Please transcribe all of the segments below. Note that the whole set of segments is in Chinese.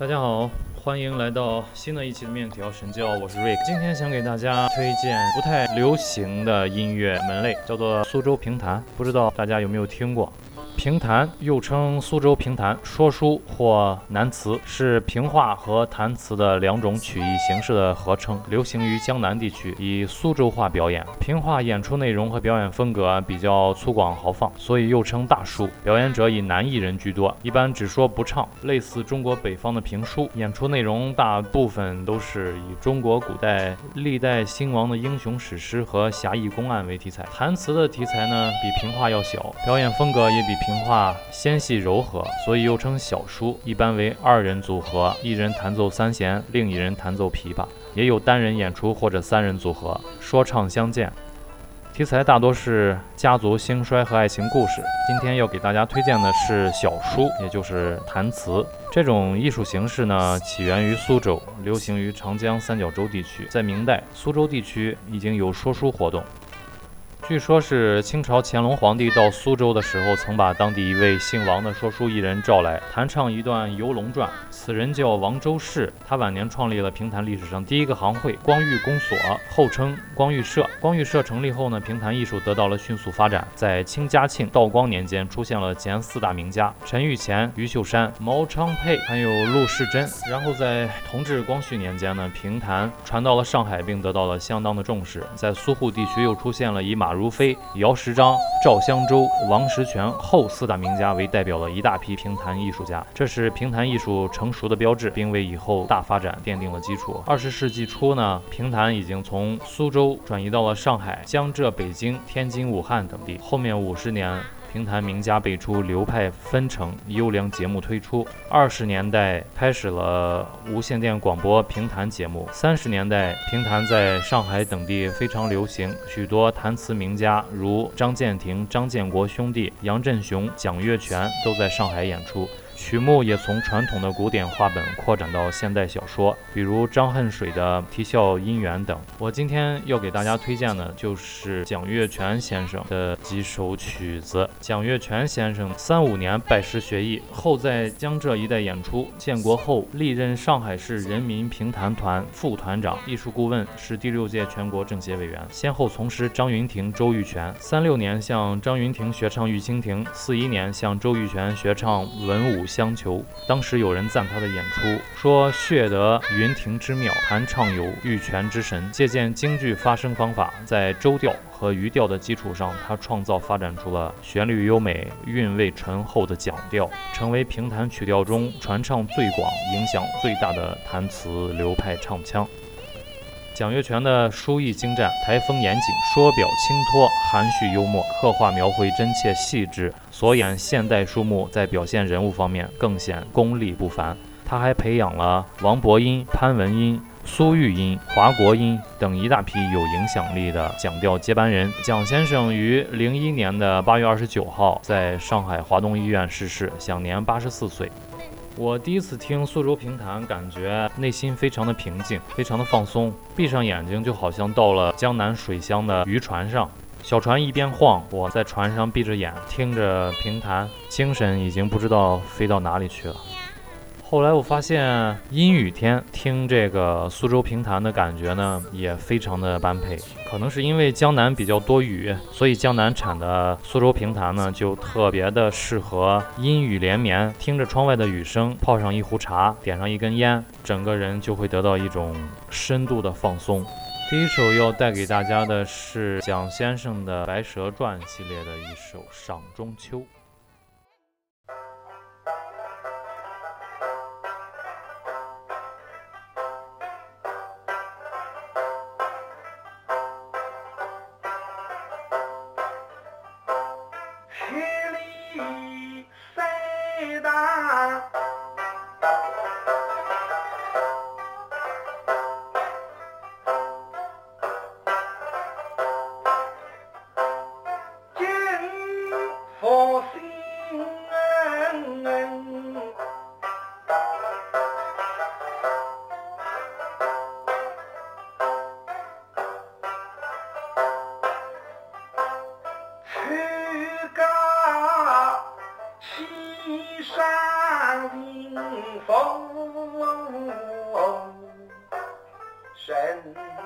大家好，欢迎来到新的一期的面条神教，我是 Rick。今天想给大家推荐不太流行的音乐门类，叫做苏州评弹，不知道大家有没有听过？评弹又称苏州评弹，说书或南词，是评话和弹词的两种曲艺形式的合称，流行于江南地区，以苏州话表演。评话演出内容和表演风格比较粗犷豪放，所以又称大书。表演者以男艺人居多，一般只说不唱，类似中国北方的评书。演出内容大部分都是以中国古代历代兴亡的英雄史诗和侠义公案为题材。弹词的题材呢，比评话要小，表演风格也比评。评话纤细柔和，所以又称小书。一般为二人组合，一人弹奏三弦，另一人弹奏琵琶。也有单人演出或者三人组合，说唱相见。题材大多是家族兴衰和爱情故事。今天要给大家推荐的是小书，也就是弹词。这种艺术形式呢，起源于苏州，流行于长江三角洲地区。在明代，苏州地区已经有说书活动。据说，是清朝乾隆皇帝到苏州的时候，曾把当地一位姓王的说书艺人召来，弹唱一段《游龙传》。此人叫王周氏，他晚年创立了评弹历史上第一个行会——光裕公所，后称光裕社。光裕社成立后呢，评弹艺术得到了迅速发展。在清嘉庆、道光年间，出现了前四大名家：陈玉乾、余秀山、毛昌沛，还有陆世珍。然后在同治、光绪年间呢，评弹传到了上海，并得到了相当的重视。在苏沪地区又出现了以马。如飞、姚石章、赵香周、王石泉后四大名家为代表的一大批评弹艺术家，这是评弹艺术成熟的标志，并为以后大发展奠定了基础。二十世纪初呢，评弹已经从苏州转移到了上海、江浙、北京、天津、武汉等地。后面五十年。评弹名家辈出，流派纷呈，优良节目推出。二十年代开始了无线电广播评弹节目。三十年代，评弹在上海等地非常流行，许多弹词名家如张建庭、张建国兄弟、杨振雄、蒋月泉都在上海演出。曲目也从传统的古典话本扩展到现代小说，比如张恨水的《啼笑姻缘》等。我今天要给大家推荐的就是蒋月泉先生的几首曲子。蒋月泉先生三五年拜师学艺，后在江浙一带演出。建国后历任上海市人民评弹团副团长、艺术顾问，是第六届全国政协委员，先后从师张云亭、周玉泉。三六年向张云亭学唱《玉蜻蜓》，四一年向周玉泉学唱《文武》。相求，当时有人赞他的演出，说血得云亭之妙，弹唱有玉泉之神。借鉴京剧发声方法，在周调和余调的基础上，他创造发展出了旋律优美、韵味醇厚的讲调，成为评弹曲调中传唱最广、影响最大的弹词流派唱腔。蒋月泉的书艺精湛，台风严谨，说表轻脱，含蓄幽默，刻画描绘真切细致。所演现代书目在表现人物方面更显功力不凡。他还培养了王伯英、潘文英、苏玉英、华国英等一大批有影响力的讲调接班人。蒋先生于零一年的八月二十九号在上海华东医院逝世，享年八十四岁。我第一次听苏州评弹，感觉内心非常的平静，非常的放松。闭上眼睛，就好像到了江南水乡的渔船上，小船一边晃，我在船上闭着眼听着评弹，精神已经不知道飞到哪里去了。后来我发现阴雨天听这个苏州评弹的感觉呢，也非常的般配。可能是因为江南比较多雨，所以江南产的苏州评弹呢，就特别的适合阴雨连绵，听着窗外的雨声，泡上一壶茶，点上一根烟，整个人就会得到一种深度的放松。第一首要带给大家的是蒋先生的《白蛇传》系列的一首《赏中秋》。山顶峰，神。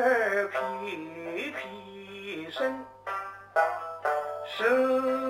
片片声，声。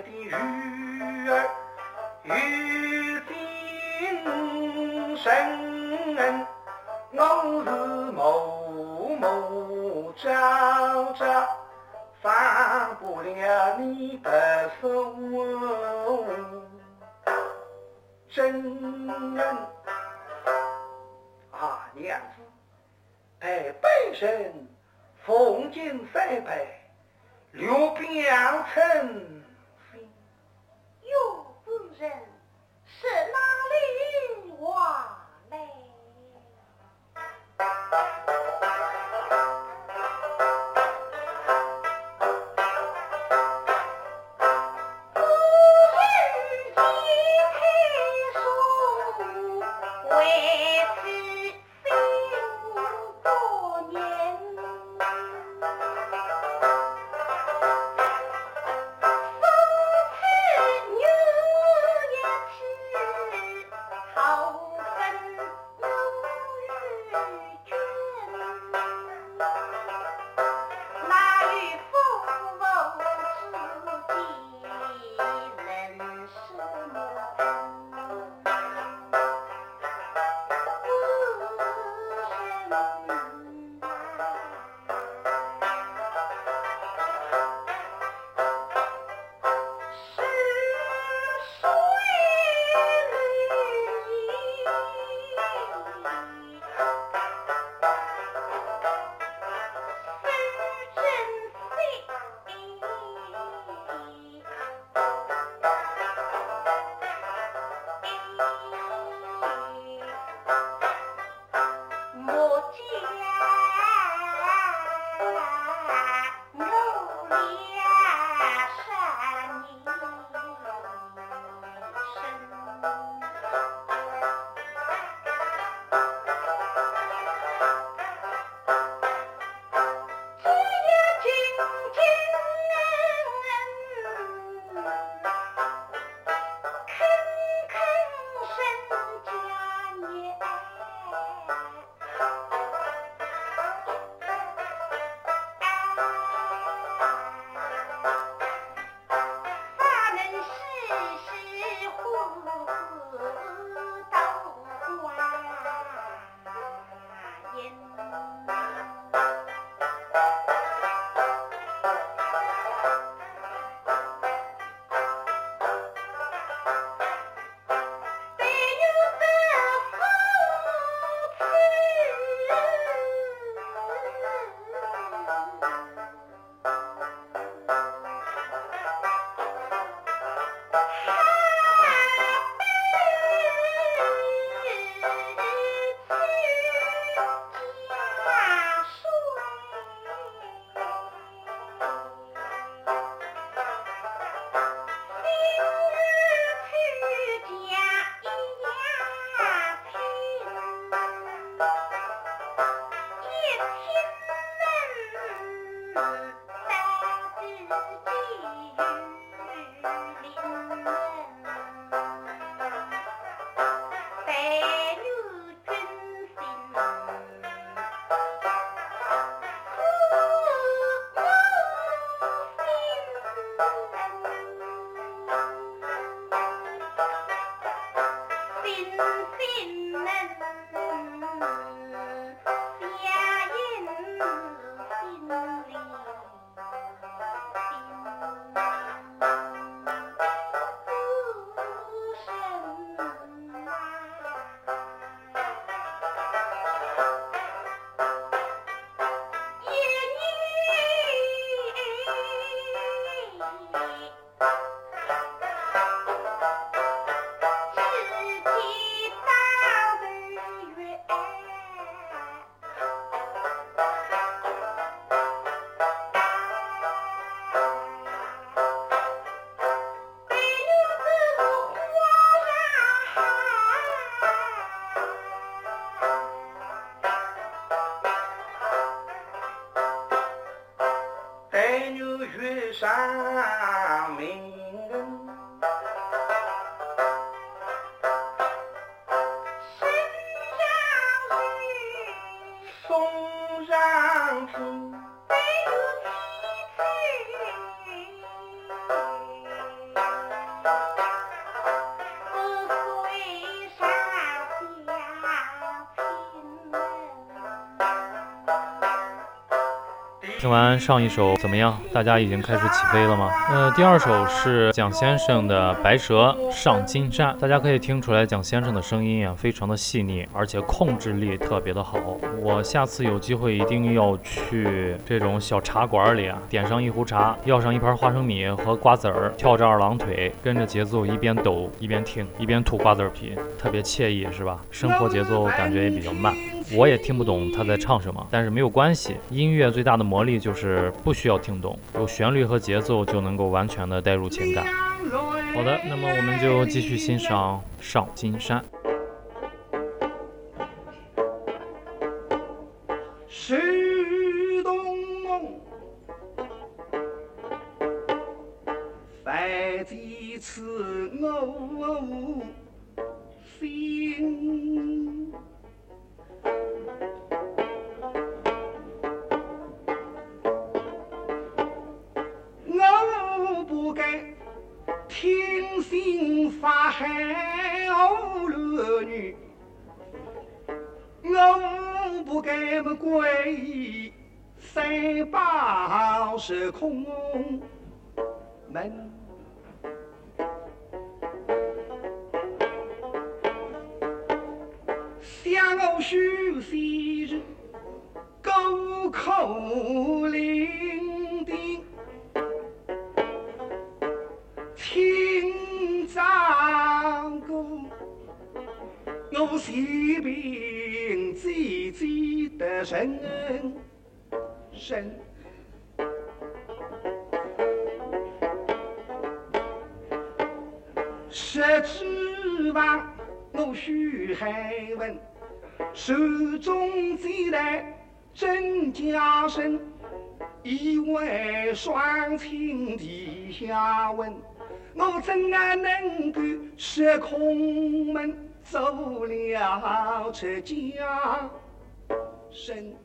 娘亲听完上一首怎么样？大家已经开始起飞了吗？呃，第二首是蒋先生的《白蛇上金山》，大家可以听出来蒋先生的声音啊，非常的细腻，而且控制力特别的好。我下次有机会一定要去这种小茶馆里啊，点上一壶茶，要上一盘花生米和瓜子儿，跳着二郎腿，跟着节奏一边抖一边听，一边吐瓜子皮，特别惬意，是吧？生活节奏感觉也比较慢。我也听不懂他在唱什么，但是没有关系。音乐最大的魔力就是不需要听懂，有旋律和节奏就能够完全的带入情感。好的，那么我们就继续欣赏《上金山》。信法海儿女，我不该么皈依三宝是空门，想我修仙人，沟口伶我心平静静的神神。十指房，我许海文，手中接来真家生，一位双亲地下问。我怎啊能够失空门走了。出家身？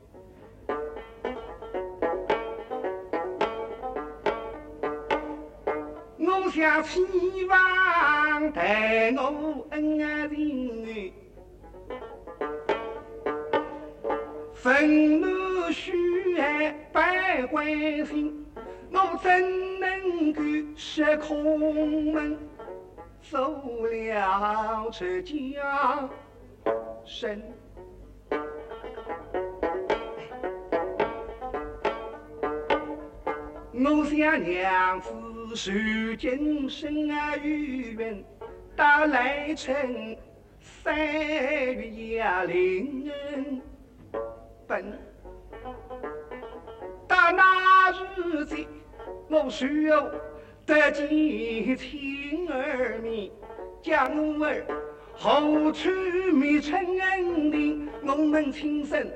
我想希望待我恩人，愤怒虚爱百关心，我怎能够失空门，走了出家身？我想娘子受今生啊余缘，到来春三月呀临奔。到那日子，我需要得见亲儿面，将我儿何处觅春恩定？我们亲生。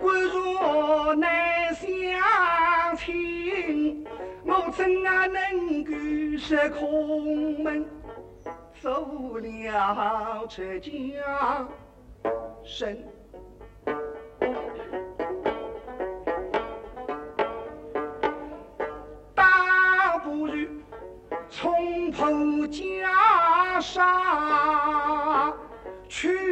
骨若难相亲，我怎啊能够失空门，走了出家身？冲破袈裟去。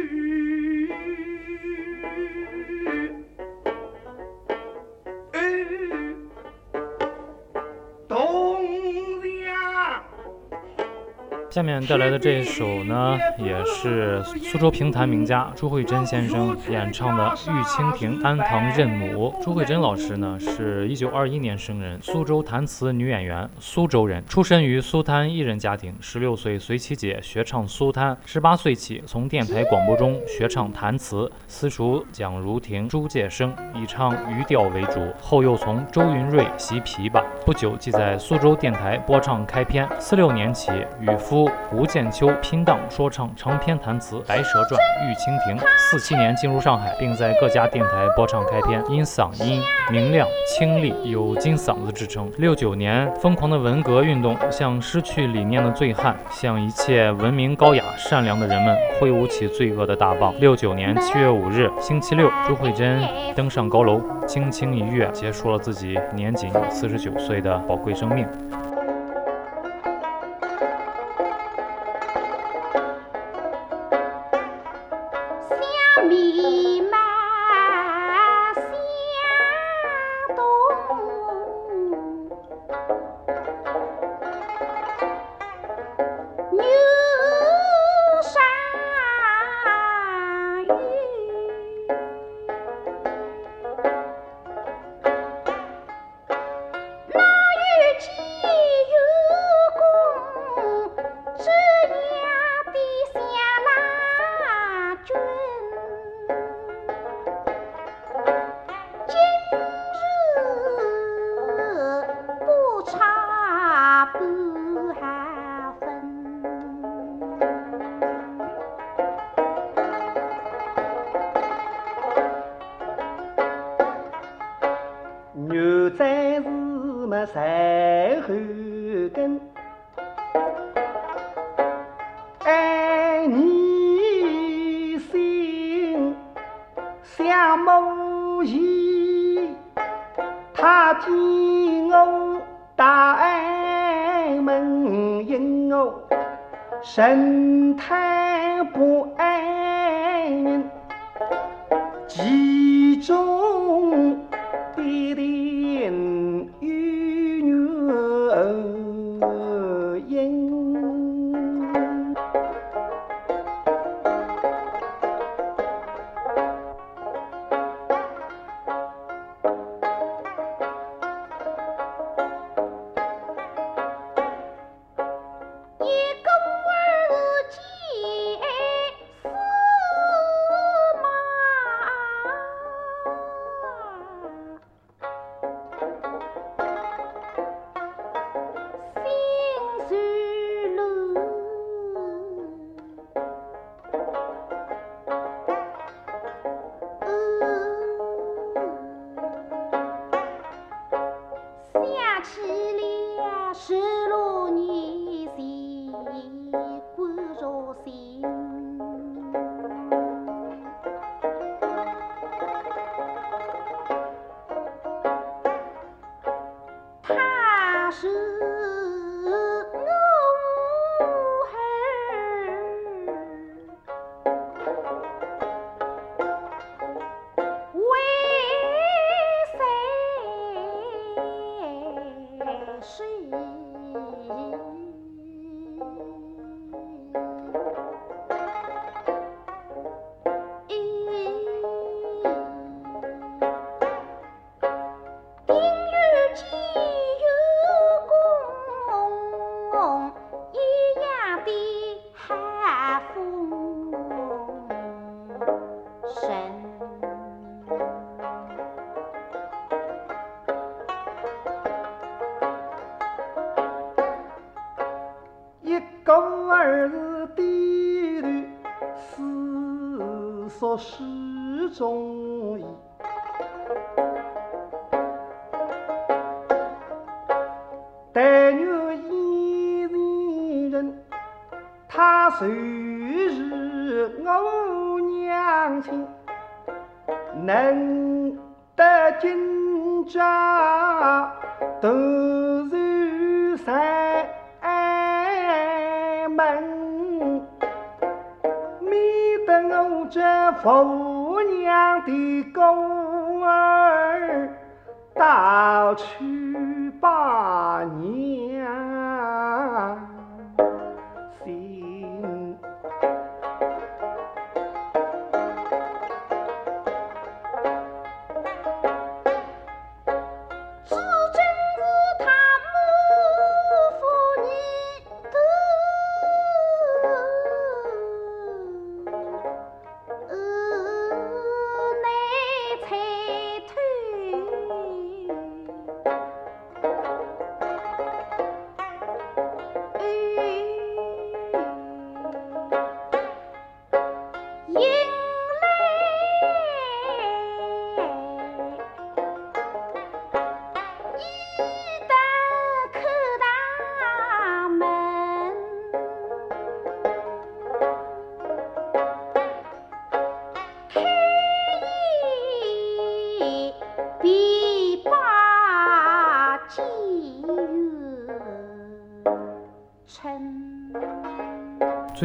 下面带来的这一首呢，也是苏州评弹名家朱慧珍先生演唱的《玉蜻蜓·安堂认母》。朱慧珍老师呢，是一九二一年生人，苏州弹词女演员，苏州人，出身于苏滩艺人家庭。十六岁随其姐学唱苏滩，十八岁起从电台广播中学唱弹词，私塾蒋如婷、朱介生，以唱渔调为主。后又从周云瑞习琵琶，不久即在苏州电台播唱开篇。四六年起与夫。吴建秋拼档说唱长篇弹词《白蛇传》《玉蜻蜓》，四七年进入上海，并在各家电台播唱开篇，因嗓音明亮清丽，有金嗓子之称。六九年，疯狂的文革运动向失去理念的醉汉，向一切文明高雅善良的人们挥舞起罪恶的大棒。六九年七月五日，星期六，朱慧珍登上高楼，轻轻一跃，结束了自己年仅四十九岁的宝贵生命。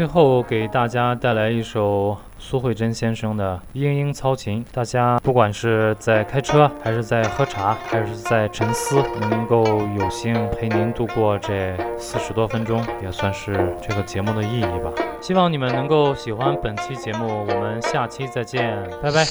最后给大家带来一首苏慧珍先生的《莺莺操琴》，大家不管是在开车，还是在喝茶，还是在沉思，能够有幸陪您度过这四十多分钟，也算是这个节目的意义吧。希望你们能够喜欢本期节目，我们下期再见，拜拜。